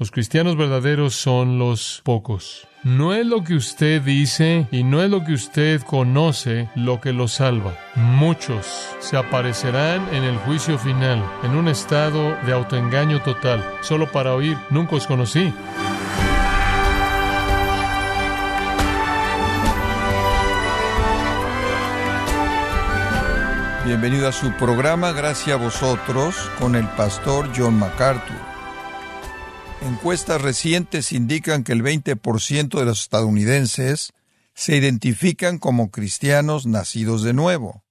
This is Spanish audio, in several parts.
Los cristianos verdaderos son los pocos. No es lo que usted dice y no es lo que usted conoce lo que lo salva. Muchos se aparecerán en el juicio final en un estado de autoengaño total, solo para oír, nunca os conocí. Bienvenido a su programa Gracias a vosotros con el pastor John MacArthur. Encuestas recientes indican que el 20% de los estadounidenses se identifican como cristianos nacidos de nuevo.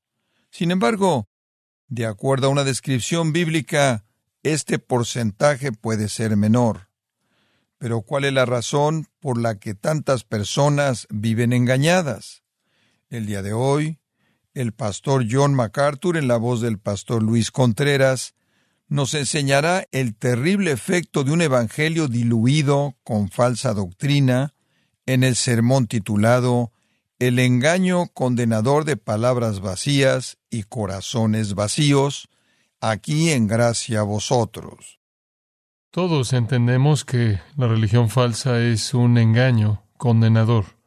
Sin embargo, de acuerdo a una descripción bíblica, este porcentaje puede ser menor. Pero ¿cuál es la razón por la que tantas personas viven engañadas? El día de hoy, el pastor John MacArthur, en la voz del pastor Luis Contreras, nos enseñará el terrible efecto de un evangelio diluido con falsa doctrina en el sermón titulado El engaño condenador de palabras vacías y corazones vacíos, aquí en gracia a vosotros. Todos entendemos que la religión falsa es un engaño condenador.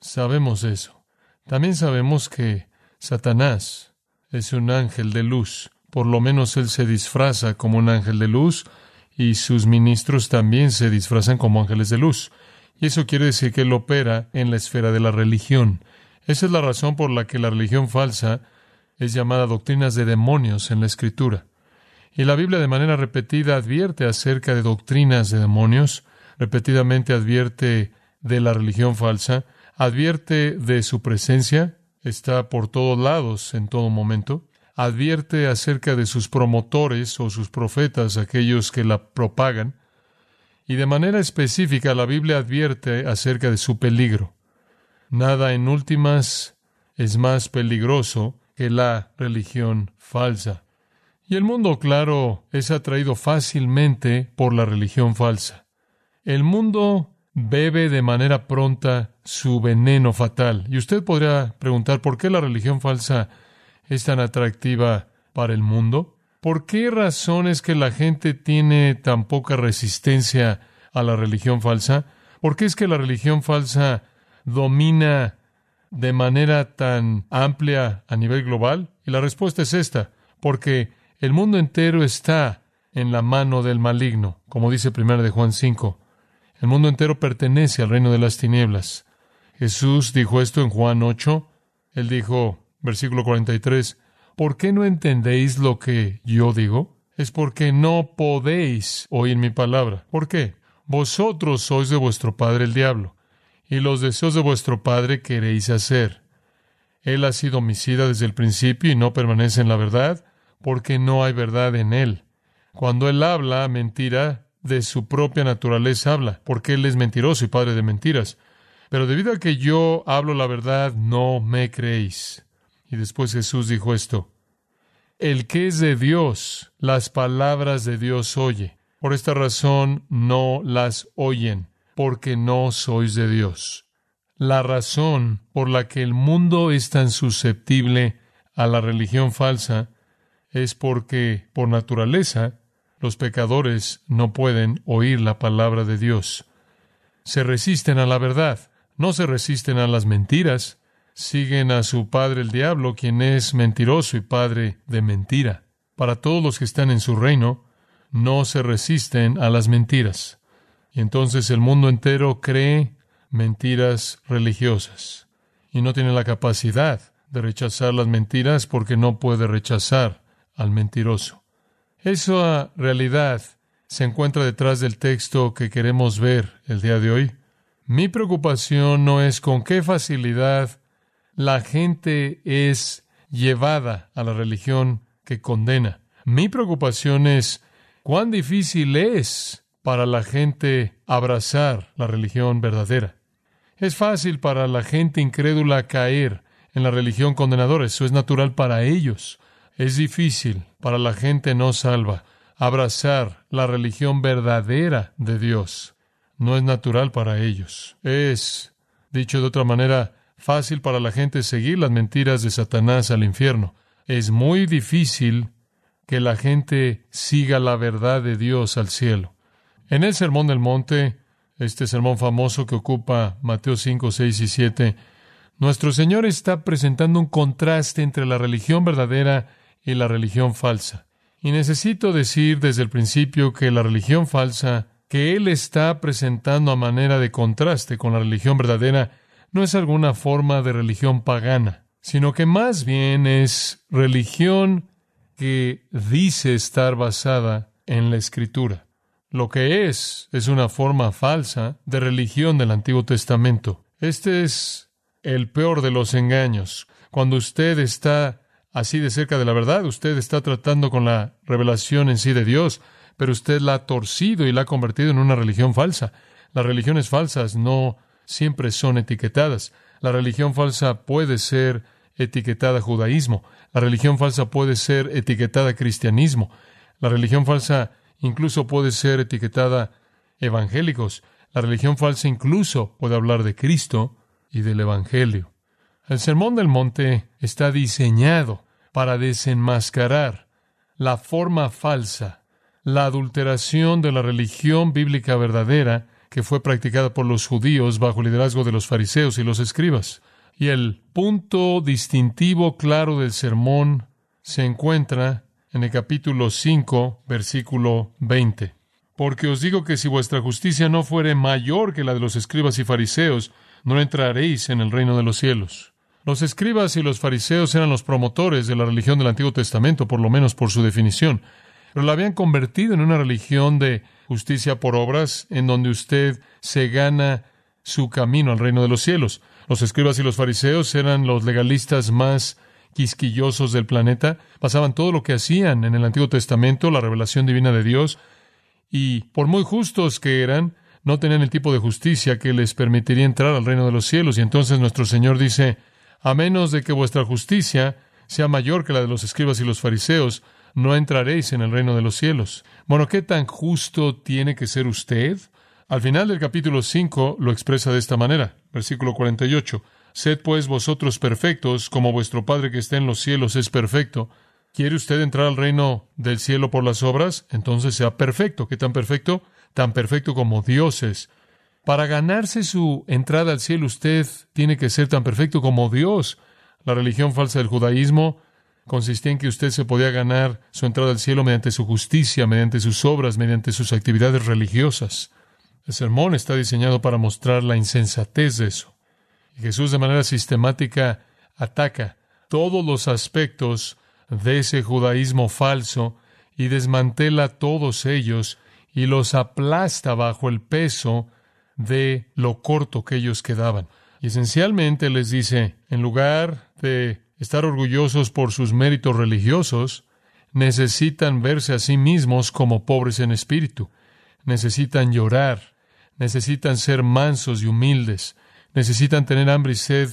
Sabemos eso. También sabemos que Satanás es un ángel de luz por lo menos él se disfraza como un ángel de luz y sus ministros también se disfrazan como ángeles de luz. Y eso quiere decir que él opera en la esfera de la religión. Esa es la razón por la que la religión falsa es llamada doctrinas de demonios en la Escritura. Y la Biblia de manera repetida advierte acerca de doctrinas de demonios, repetidamente advierte de la religión falsa, advierte de su presencia, está por todos lados en todo momento, advierte acerca de sus promotores o sus profetas, aquellos que la propagan, y de manera específica la Biblia advierte acerca de su peligro. Nada en últimas es más peligroso que la religión falsa. Y el mundo, claro, es atraído fácilmente por la religión falsa. El mundo bebe de manera pronta su veneno fatal. Y usted podría preguntar por qué la religión falsa es tan atractiva para el mundo? ¿Por qué razones que la gente tiene tan poca resistencia a la religión falsa? ¿Por qué es que la religión falsa domina de manera tan amplia a nivel global? Y la respuesta es esta, porque el mundo entero está en la mano del maligno, como dice 1 de Juan 5. El mundo entero pertenece al reino de las tinieblas. Jesús dijo esto en Juan 8. Él dijo, Versículo 43. ¿Por qué no entendéis lo que yo digo? Es porque no podéis oír mi palabra. ¿Por qué? Vosotros sois de vuestro padre el diablo, y los deseos de vuestro padre queréis hacer. Él ha sido homicida desde el principio y no permanece en la verdad, porque no hay verdad en él. Cuando él habla mentira, de su propia naturaleza habla, porque él es mentiroso y padre de mentiras. Pero debido a que yo hablo la verdad, no me creéis. Y después Jesús dijo esto, el que es de Dios, las palabras de Dios oye. Por esta razón no las oyen, porque no sois de Dios. La razón por la que el mundo es tan susceptible a la religión falsa es porque, por naturaleza, los pecadores no pueden oír la palabra de Dios. Se resisten a la verdad, no se resisten a las mentiras, siguen a su padre el diablo, quien es mentiroso y padre de mentira. Para todos los que están en su reino, no se resisten a las mentiras. Y entonces el mundo entero cree mentiras religiosas y no tiene la capacidad de rechazar las mentiras porque no puede rechazar al mentiroso. Esa realidad se encuentra detrás del texto que queremos ver el día de hoy. Mi preocupación no es con qué facilidad la gente es llevada a la religión que condena. Mi preocupación es cuán difícil es para la gente abrazar la religión verdadera. Es fácil para la gente incrédula caer en la religión condenadora, eso es natural para ellos. Es difícil para la gente no salva abrazar la religión verdadera de Dios. No es natural para ellos. Es, dicho de otra manera, fácil para la gente seguir las mentiras de Satanás al infierno. Es muy difícil que la gente siga la verdad de Dios al cielo. En el Sermón del Monte, este sermón famoso que ocupa Mateo 5, 6 y 7, nuestro Señor está presentando un contraste entre la religión verdadera y la religión falsa. Y necesito decir desde el principio que la religión falsa que Él está presentando a manera de contraste con la religión verdadera no es alguna forma de religión pagana, sino que más bien es religión que dice estar basada en la Escritura. Lo que es es una forma falsa de religión del Antiguo Testamento. Este es el peor de los engaños. Cuando usted está así de cerca de la verdad, usted está tratando con la revelación en sí de Dios, pero usted la ha torcido y la ha convertido en una religión falsa. Las religiones falsas no siempre son etiquetadas. La religión falsa puede ser etiquetada judaísmo. La religión falsa puede ser etiquetada cristianismo. La religión falsa incluso puede ser etiquetada evangélicos. La religión falsa incluso puede hablar de Cristo y del Evangelio. El Sermón del Monte está diseñado para desenmascarar la forma falsa, la adulteración de la religión bíblica verdadera que fue practicada por los judíos bajo el liderazgo de los fariseos y los escribas. Y el punto distintivo claro del sermón se encuentra en el capítulo 5, versículo 20. Porque os digo que si vuestra justicia no fuere mayor que la de los escribas y fariseos, no entraréis en el reino de los cielos. Los escribas y los fariseos eran los promotores de la religión del Antiguo Testamento, por lo menos por su definición, pero la habían convertido en una religión de justicia por obras, en donde usted se gana su camino al reino de los cielos. Los escribas y los fariseos eran los legalistas más quisquillosos del planeta, basaban todo lo que hacían en el Antiguo Testamento, la revelación divina de Dios, y por muy justos que eran, no tenían el tipo de justicia que les permitiría entrar al reino de los cielos. Y entonces nuestro Señor dice, a menos de que vuestra justicia sea mayor que la de los escribas y los fariseos, no entraréis en el reino de los cielos. Bueno, ¿qué tan justo tiene que ser usted? Al final del capítulo 5 lo expresa de esta manera, versículo 48. Sed pues vosotros perfectos, como vuestro Padre que está en los cielos es perfecto. ¿Quiere usted entrar al reino del cielo por las obras? Entonces sea perfecto. ¿Qué tan perfecto? Tan perfecto como Dios es. Para ganarse su entrada al cielo usted tiene que ser tan perfecto como Dios. La religión falsa del judaísmo consistía en que usted se podía ganar su entrada al cielo mediante su justicia, mediante sus obras, mediante sus actividades religiosas. El sermón está diseñado para mostrar la insensatez de eso. Y Jesús de manera sistemática ataca todos los aspectos de ese judaísmo falso y desmantela todos ellos y los aplasta bajo el peso de lo corto que ellos quedaban. Y esencialmente les dice, en lugar de estar orgullosos por sus méritos religiosos, necesitan verse a sí mismos como pobres en espíritu, necesitan llorar, necesitan ser mansos y humildes, necesitan tener hambre y sed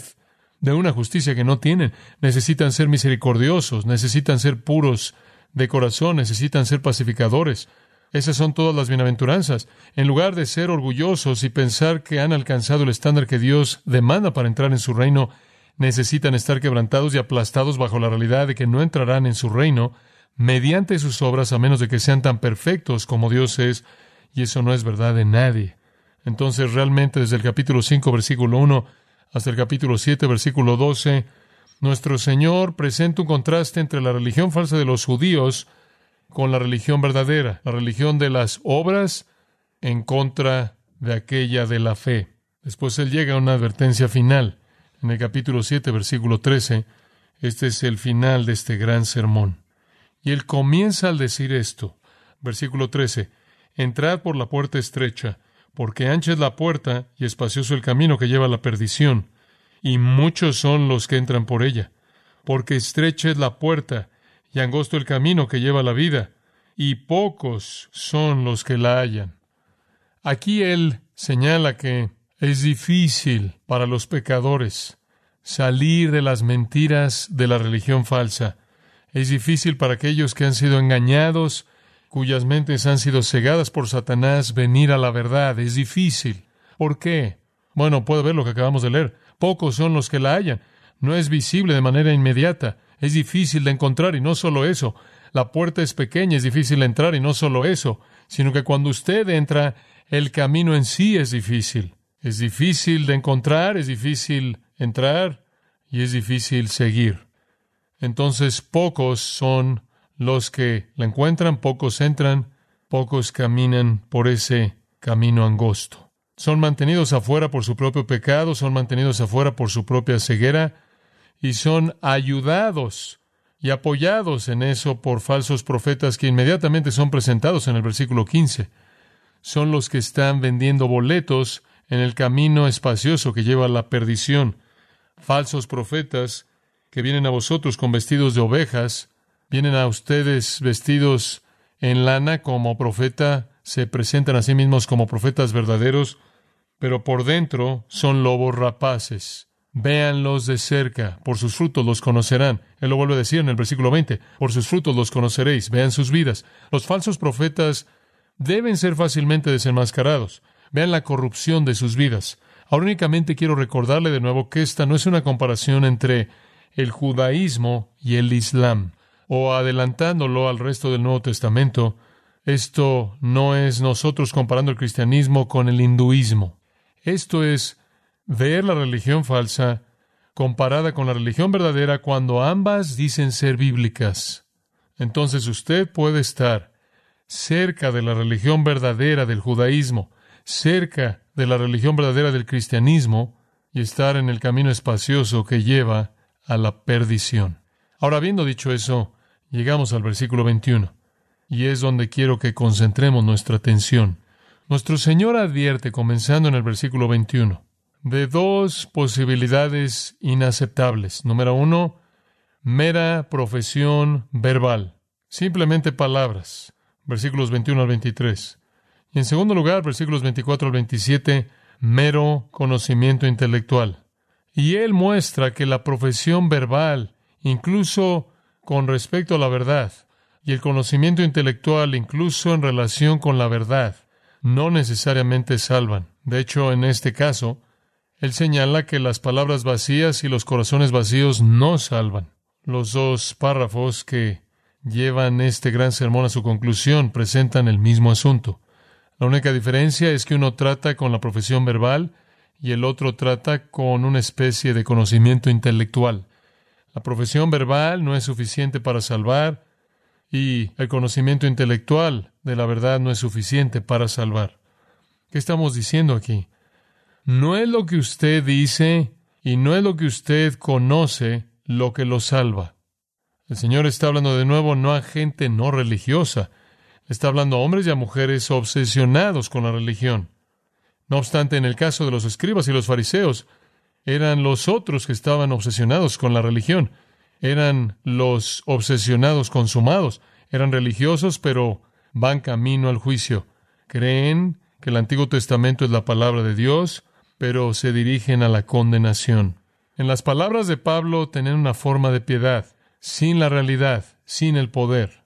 de una justicia que no tienen, necesitan ser misericordiosos, necesitan ser puros de corazón, necesitan ser pacificadores. Esas son todas las bienaventuranzas. En lugar de ser orgullosos y pensar que han alcanzado el estándar que Dios demanda para entrar en su reino, necesitan estar quebrantados y aplastados bajo la realidad de que no entrarán en su reino mediante sus obras a menos de que sean tan perfectos como Dios es, y eso no es verdad de nadie. Entonces, realmente, desde el capítulo 5, versículo 1, hasta el capítulo 7, versículo 12, nuestro Señor presenta un contraste entre la religión falsa de los judíos con la religión verdadera, la religión de las obras en contra de aquella de la fe. Después Él llega a una advertencia final en el capítulo 7, versículo 13. Este es el final de este gran sermón. Y él comienza al decir esto, versículo 13, entrad por la puerta estrecha, porque ancha es la puerta y espacioso el camino que lleva a la perdición, y muchos son los que entran por ella, porque estrecha es la puerta y angosto el camino que lleva a la vida, y pocos son los que la hallan. Aquí él señala que es difícil para los pecadores salir de las mentiras de la religión falsa. Es difícil para aquellos que han sido engañados, cuyas mentes han sido cegadas por Satanás, venir a la verdad. Es difícil. ¿Por qué? Bueno, puede ver lo que acabamos de leer. Pocos son los que la hallan. No es visible de manera inmediata. Es difícil de encontrar y no solo eso. La puerta es pequeña, es difícil entrar y no solo eso, sino que cuando usted entra, el camino en sí es difícil. Es difícil de encontrar, es difícil entrar y es difícil seguir. Entonces pocos son los que la encuentran, pocos entran, pocos caminan por ese camino angosto. Son mantenidos afuera por su propio pecado, son mantenidos afuera por su propia ceguera y son ayudados y apoyados en eso por falsos profetas que inmediatamente son presentados en el versículo 15. Son los que están vendiendo boletos en el camino espacioso que lleva a la perdición. Falsos profetas que vienen a vosotros con vestidos de ovejas, vienen a ustedes vestidos en lana como profeta, se presentan a sí mismos como profetas verdaderos, pero por dentro son lobos rapaces. Véanlos de cerca, por sus frutos los conocerán. Él lo vuelve a decir en el versículo 20, por sus frutos los conoceréis, vean sus vidas. Los falsos profetas deben ser fácilmente desenmascarados. Vean la corrupción de sus vidas. Ahora únicamente quiero recordarle de nuevo que esta no es una comparación entre el judaísmo y el islam, o adelantándolo al resto del Nuevo Testamento, esto no es nosotros comparando el cristianismo con el hinduismo. Esto es ver la religión falsa comparada con la religión verdadera cuando ambas dicen ser bíblicas. Entonces usted puede estar cerca de la religión verdadera del judaísmo, cerca de la religión verdadera del cristianismo, y estar en el camino espacioso que lleva a la perdición. Ahora, habiendo dicho eso, llegamos al versículo 21, y es donde quiero que concentremos nuestra atención. Nuestro Señor advierte, comenzando en el versículo 21, de dos posibilidades inaceptables. Número uno, mera profesión verbal, simplemente palabras, versículos 21 al 23. Y en segundo lugar, versículos 24 al 27, mero conocimiento intelectual. Y él muestra que la profesión verbal, incluso con respecto a la verdad, y el conocimiento intelectual, incluso en relación con la verdad, no necesariamente salvan. De hecho, en este caso, él señala que las palabras vacías y los corazones vacíos no salvan. Los dos párrafos que llevan este gran sermón a su conclusión presentan el mismo asunto. La única diferencia es que uno trata con la profesión verbal y el otro trata con una especie de conocimiento intelectual. La profesión verbal no es suficiente para salvar y el conocimiento intelectual de la verdad no es suficiente para salvar. ¿Qué estamos diciendo aquí? No es lo que usted dice y no es lo que usted conoce lo que lo salva. El Señor está hablando de nuevo no a gente no religiosa, está hablando a hombres y a mujeres obsesionados con la religión. No obstante, en el caso de los escribas y los fariseos, eran los otros que estaban obsesionados con la religión, eran los obsesionados consumados, eran religiosos, pero van camino al juicio. Creen que el Antiguo Testamento es la palabra de Dios, pero se dirigen a la condenación. En las palabras de Pablo tienen una forma de piedad, sin la realidad, sin el poder.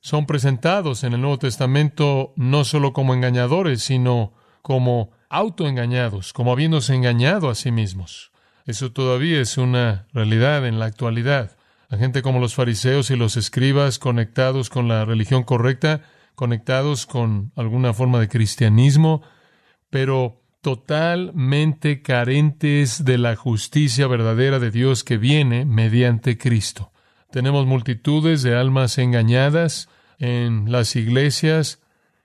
Son presentados en el Nuevo Testamento no solo como engañadores, sino como autoengañados, como habiéndose engañado a sí mismos. Eso todavía es una realidad en la actualidad. La gente como los fariseos y los escribas conectados con la religión correcta, conectados con alguna forma de cristianismo, pero totalmente carentes de la justicia verdadera de Dios que viene mediante Cristo. Tenemos multitudes de almas engañadas en las iglesias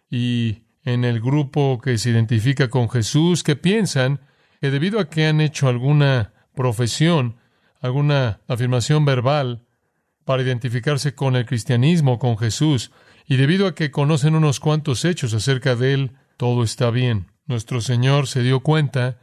y en el grupo que se identifica con Jesús que piensan que debido a que han hecho alguna profesión, alguna afirmación verbal para identificarse con el cristianismo, con Jesús, y debido a que conocen unos cuantos hechos acerca de él, todo está bien. Nuestro Señor se dio cuenta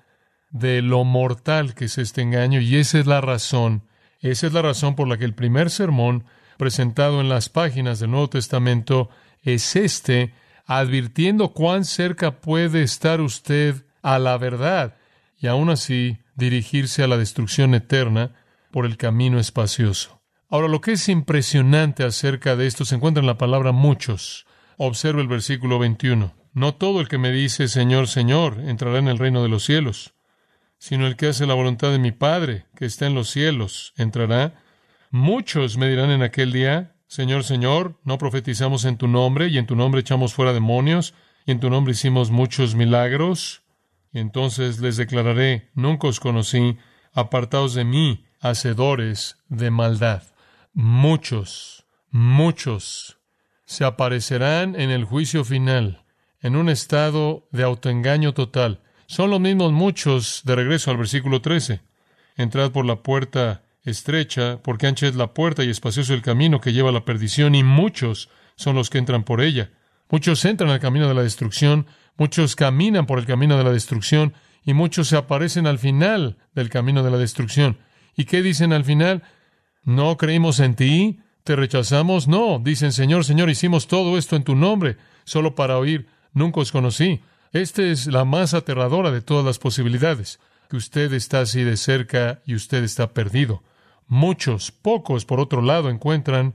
de lo mortal que es este engaño y esa es la razón, esa es la razón por la que el primer sermón presentado en las páginas del Nuevo Testamento es este, advirtiendo cuán cerca puede estar usted a la verdad y aún así dirigirse a la destrucción eterna por el camino espacioso. Ahora, lo que es impresionante acerca de esto se encuentra en la palabra muchos. Observe el versículo 21. No todo el que me dice Señor, Señor entrará en el reino de los cielos, sino el que hace la voluntad de mi Padre, que está en los cielos, entrará. Muchos me dirán en aquel día, Señor, Señor, no profetizamos en tu nombre, y en tu nombre echamos fuera demonios, y en tu nombre hicimos muchos milagros. Y entonces les declararé, nunca os conocí, apartaos de mí, hacedores de maldad. Muchos, muchos se aparecerán en el juicio final, en un estado de autoengaño total. Son los mismos muchos de regreso al versículo 13. Entrad por la puerta estrecha, porque ancha es la puerta y espacioso el camino que lleva a la perdición, y muchos son los que entran por ella. Muchos entran al camino de la destrucción, muchos caminan por el camino de la destrucción, y muchos se aparecen al final del camino de la destrucción. ¿Y qué dicen al final? ¿No creímos en ti? ¿Te rechazamos? No, dicen, Señor, Señor, hicimos todo esto en tu nombre, solo para oír, nunca os conocí. Esta es la más aterradora de todas las posibilidades, que usted está así de cerca y usted está perdido. Muchos, pocos, por otro lado, encuentran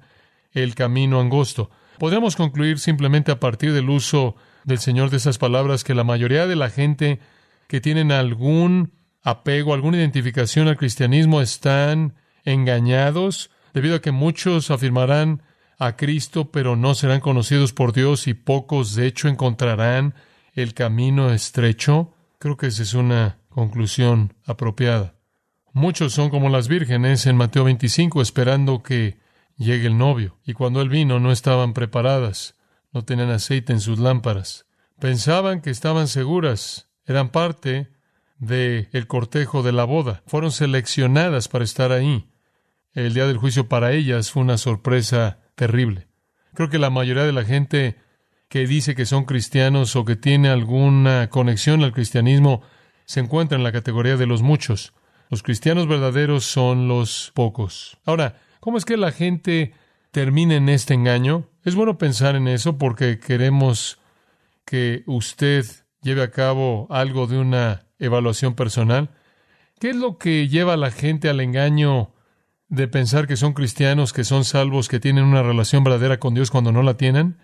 el camino angosto. Podríamos concluir simplemente a partir del uso del Señor de esas palabras que la mayoría de la gente que tienen algún apego, alguna identificación al cristianismo están engañados debido a que muchos afirmarán a Cristo, pero no serán conocidos por Dios y pocos de hecho encontrarán el camino estrecho. Creo que esa es una conclusión apropiada. Muchos son como las vírgenes en Mateo 25 esperando que llegue el novio, y cuando él vino no estaban preparadas, no tenían aceite en sus lámparas. Pensaban que estaban seguras, eran parte del el cortejo de la boda, fueron seleccionadas para estar ahí. El día del juicio para ellas fue una sorpresa terrible. Creo que la mayoría de la gente que dice que son cristianos o que tiene alguna conexión al cristianismo se encuentra en la categoría de los muchos. Los cristianos verdaderos son los pocos. Ahora, ¿cómo es que la gente termina en este engaño? Es bueno pensar en eso porque queremos que usted lleve a cabo algo de una evaluación personal. ¿Qué es lo que lleva a la gente al engaño de pensar que son cristianos, que son salvos, que tienen una relación verdadera con Dios cuando no la tienen?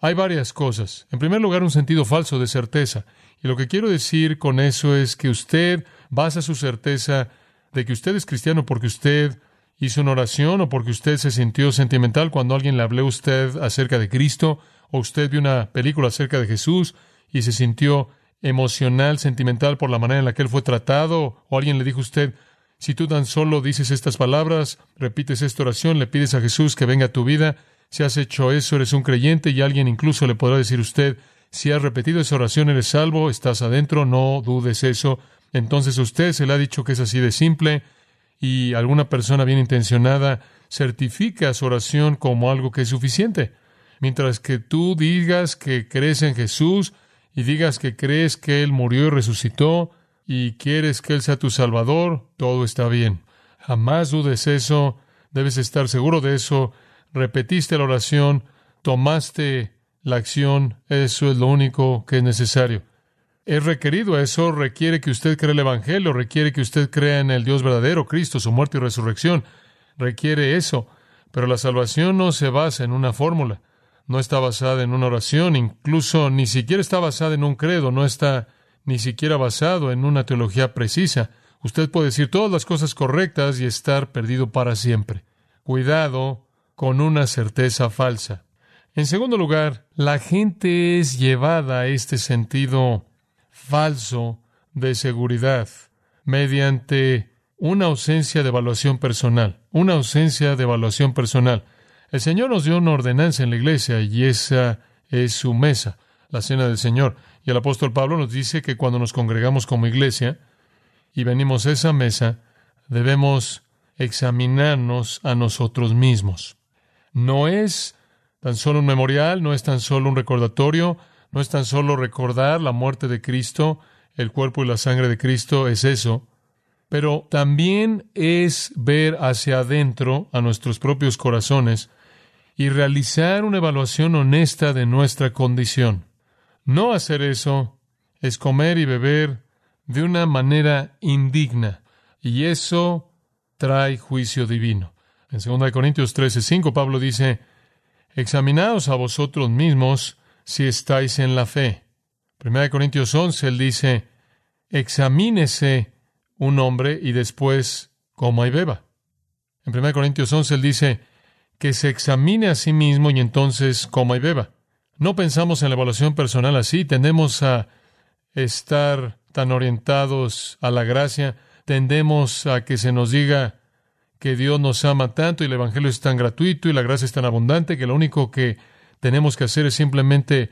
Hay varias cosas. En primer lugar, un sentido falso de certeza. Y lo que quiero decir con eso es que usted basa su certeza de que usted es cristiano porque usted hizo una oración o porque usted se sintió sentimental cuando alguien le habló a usted acerca de Cristo o usted vio una película acerca de Jesús y se sintió emocional, sentimental por la manera en la que él fue tratado o alguien le dijo a usted, si tú tan solo dices estas palabras, repites esta oración, le pides a Jesús que venga a tu vida, si has hecho eso, eres un creyente y alguien incluso le podrá decir usted, si has repetido esa oración, eres salvo, estás adentro, no dudes eso. Entonces usted se le ha dicho que es así de simple y alguna persona bien intencionada certifica su oración como algo que es suficiente. Mientras que tú digas que crees en Jesús y digas que crees que Él murió y resucitó y quieres que Él sea tu Salvador, todo está bien. Jamás dudes eso, debes estar seguro de eso. Repetiste la oración, tomaste la acción, eso es lo único que es necesario. Es requerido, eso requiere que usted crea el Evangelio, requiere que usted crea en el Dios verdadero, Cristo, su muerte y resurrección. Requiere eso. Pero la salvación no se basa en una fórmula, no está basada en una oración, incluso ni siquiera está basada en un credo, no está ni siquiera basado en una teología precisa. Usted puede decir todas las cosas correctas y estar perdido para siempre. Cuidado con una certeza falsa. En segundo lugar, la gente es llevada a este sentido falso de seguridad mediante una ausencia de evaluación personal, una ausencia de evaluación personal. El Señor nos dio una ordenanza en la iglesia y esa es su mesa, la cena del Señor. Y el apóstol Pablo nos dice que cuando nos congregamos como iglesia y venimos a esa mesa, debemos examinarnos a nosotros mismos. No es tan solo un memorial, no es tan solo un recordatorio, no es tan solo recordar la muerte de Cristo, el cuerpo y la sangre de Cristo, es eso, pero también es ver hacia adentro a nuestros propios corazones y realizar una evaluación honesta de nuestra condición. No hacer eso es comer y beber de una manera indigna, y eso trae juicio divino. En 2 Corintios 13:5 Pablo dice, Examinaos a vosotros mismos si estáis en la fe. 1 Corintios 11, él dice, examínese un hombre y después coma y beba. En 1 Corintios 11, él dice, que se examine a sí mismo y entonces coma y beba. No pensamos en la evaluación personal así, tendemos a estar tan orientados a la gracia, tendemos a que se nos diga que Dios nos ama tanto y el Evangelio es tan gratuito y la gracia es tan abundante que lo único que tenemos que hacer es simplemente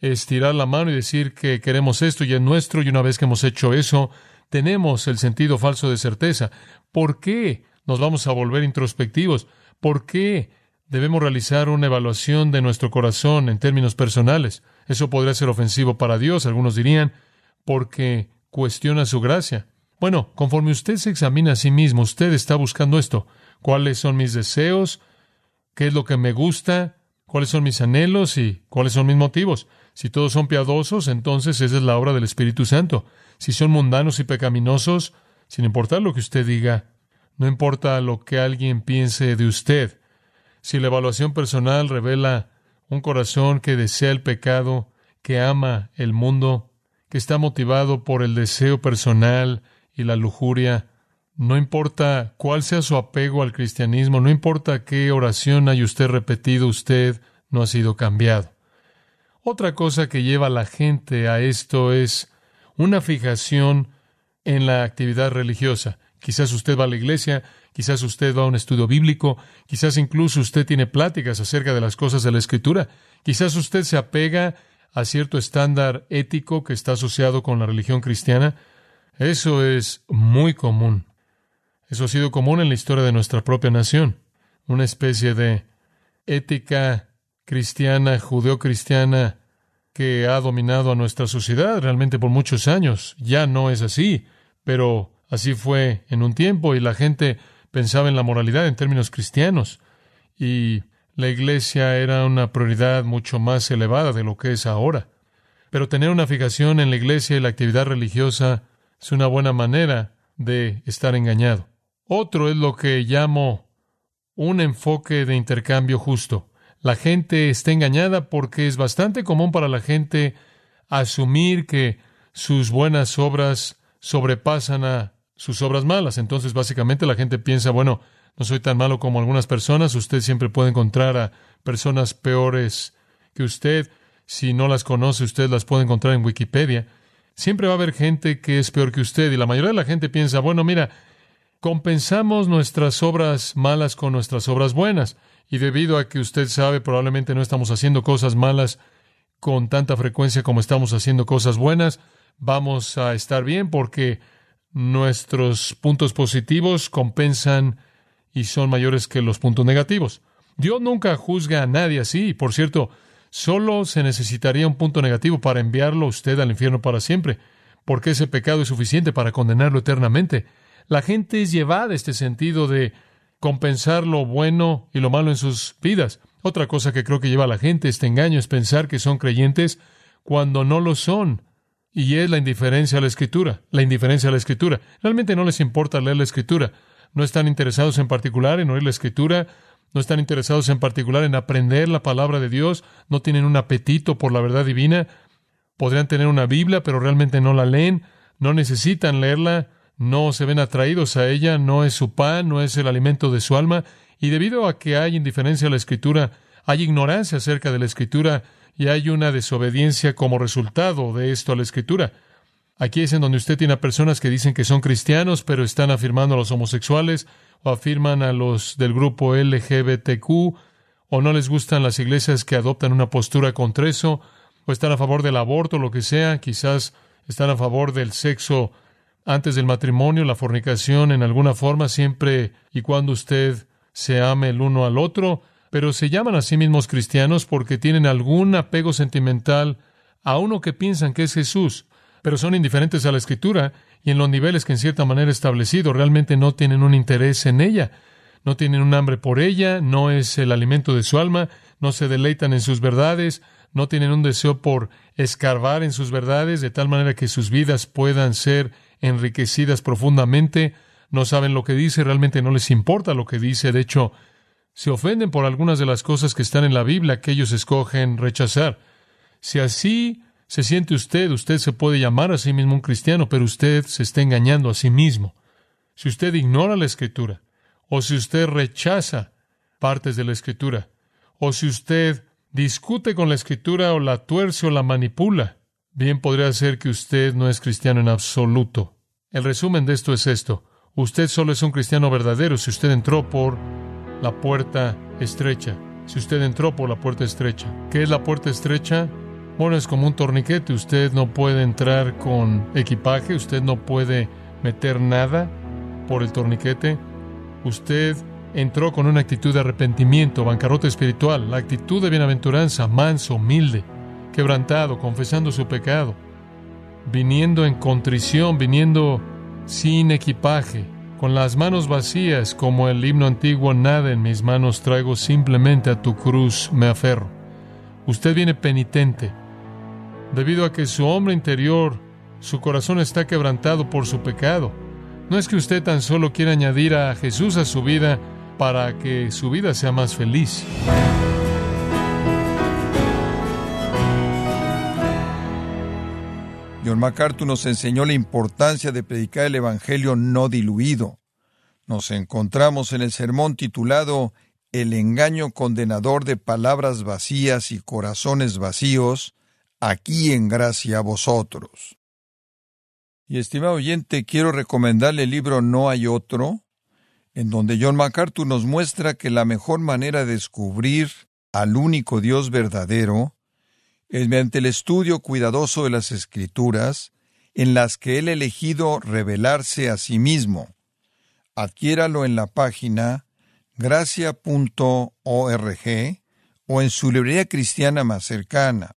estirar la mano y decir que queremos esto y es nuestro y una vez que hemos hecho eso, tenemos el sentido falso de certeza. ¿Por qué nos vamos a volver introspectivos? ¿Por qué debemos realizar una evaluación de nuestro corazón en términos personales? Eso podría ser ofensivo para Dios, algunos dirían, porque cuestiona su gracia. Bueno, conforme usted se examina a sí mismo, usted está buscando esto. ¿Cuáles son mis deseos? ¿Qué es lo que me gusta? ¿Cuáles son mis anhelos y cuáles son mis motivos? Si todos son piadosos, entonces esa es la obra del Espíritu Santo. Si son mundanos y pecaminosos, sin importar lo que usted diga, no importa lo que alguien piense de usted, si la evaluación personal revela un corazón que desea el pecado, que ama el mundo, que está motivado por el deseo personal, y la lujuria. No importa cuál sea su apego al cristianismo, no importa qué oración haya usted repetido, usted no ha sido cambiado. Otra cosa que lleva a la gente a esto es una fijación en la actividad religiosa. Quizás usted va a la iglesia, quizás usted va a un estudio bíblico, quizás incluso usted tiene pláticas acerca de las cosas de la escritura, quizás usted se apega a cierto estándar ético que está asociado con la religión cristiana, eso es muy común. Eso ha sido común en la historia de nuestra propia nación. Una especie de ética cristiana, judeocristiana, que ha dominado a nuestra sociedad realmente por muchos años. Ya no es así, pero así fue en un tiempo y la gente pensaba en la moralidad en términos cristianos y la iglesia era una prioridad mucho más elevada de lo que es ahora. Pero tener una fijación en la iglesia y la actividad religiosa es una buena manera de estar engañado. Otro es lo que llamo un enfoque de intercambio justo. La gente está engañada porque es bastante común para la gente asumir que sus buenas obras sobrepasan a sus obras malas. Entonces, básicamente la gente piensa, bueno, no soy tan malo como algunas personas, usted siempre puede encontrar a personas peores que usted. Si no las conoce, usted las puede encontrar en Wikipedia. Siempre va a haber gente que es peor que usted y la mayoría de la gente piensa, bueno, mira, compensamos nuestras obras malas con nuestras obras buenas y debido a que usted sabe probablemente no estamos haciendo cosas malas con tanta frecuencia como estamos haciendo cosas buenas, vamos a estar bien porque nuestros puntos positivos compensan y son mayores que los puntos negativos. Dios nunca juzga a nadie así. Por cierto, Solo se necesitaría un punto negativo para enviarlo usted al infierno para siempre, porque ese pecado es suficiente para condenarlo eternamente. La gente es llevada a este sentido de compensar lo bueno y lo malo en sus vidas. Otra cosa que creo que lleva a la gente este engaño es pensar que son creyentes cuando no lo son. Y es la indiferencia a la escritura, la indiferencia a la escritura. Realmente no les importa leer la escritura. No están interesados en particular en oír la escritura, no están interesados en particular en aprender la palabra de Dios, no tienen un apetito por la verdad divina, podrían tener una Biblia, pero realmente no la leen, no necesitan leerla, no se ven atraídos a ella, no es su pan, no es el alimento de su alma, y debido a que hay indiferencia a la escritura, hay ignorancia acerca de la escritura y hay una desobediencia como resultado de esto a la escritura. Aquí es en donde usted tiene a personas que dicen que son cristianos, pero están afirmando a los homosexuales, o afirman a los del grupo LGBTQ, o no les gustan las iglesias que adoptan una postura contra eso, o están a favor del aborto, lo que sea, quizás están a favor del sexo antes del matrimonio, la fornicación en alguna forma, siempre y cuando usted se ame el uno al otro, pero se llaman a sí mismos cristianos porque tienen algún apego sentimental a uno que piensan que es Jesús, pero son indiferentes a la escritura y en los niveles que en cierta manera establecido realmente no tienen un interés en ella, no tienen un hambre por ella, no es el alimento de su alma, no se deleitan en sus verdades, no tienen un deseo por escarbar en sus verdades de tal manera que sus vidas puedan ser enriquecidas profundamente, no saben lo que dice, realmente no les importa lo que dice, de hecho, se ofenden por algunas de las cosas que están en la Biblia que ellos escogen rechazar. Si así se siente usted, usted se puede llamar a sí mismo un cristiano, pero usted se está engañando a sí mismo. Si usted ignora la escritura, o si usted rechaza partes de la Escritura. O si usted discute con la Escritura o la tuerce o la manipula, bien podría ser que usted no es cristiano en absoluto. El resumen de esto es esto. Usted solo es un cristiano verdadero si usted entró por la puerta estrecha. Si usted entró por la puerta estrecha. ¿Qué es la puerta estrecha? Es como un torniquete. Usted no puede entrar con equipaje, usted no puede meter nada por el torniquete. Usted entró con una actitud de arrepentimiento, bancarrota espiritual, la actitud de bienaventuranza, manso, humilde, quebrantado, confesando su pecado, viniendo en contrición, viniendo sin equipaje, con las manos vacías, como el himno antiguo, nada en mis manos traigo, simplemente a tu cruz me aferro. Usted viene penitente, debido a que su hombre interior, su corazón está quebrantado por su pecado. No es que usted tan solo quiera añadir a Jesús a su vida para que su vida sea más feliz. John MacArthur nos enseñó la importancia de predicar el Evangelio no diluido. Nos encontramos en el sermón titulado El engaño condenador de palabras vacías y corazones vacíos, aquí en gracia a vosotros. Y estimado oyente, quiero recomendarle el libro No hay otro, en donde John MacArthur nos muestra que la mejor manera de descubrir al único Dios verdadero es mediante el estudio cuidadoso de las Escrituras, en las que Él ha elegido revelarse a sí mismo. Adquiéralo en la página gracia.org o en su librería cristiana más cercana.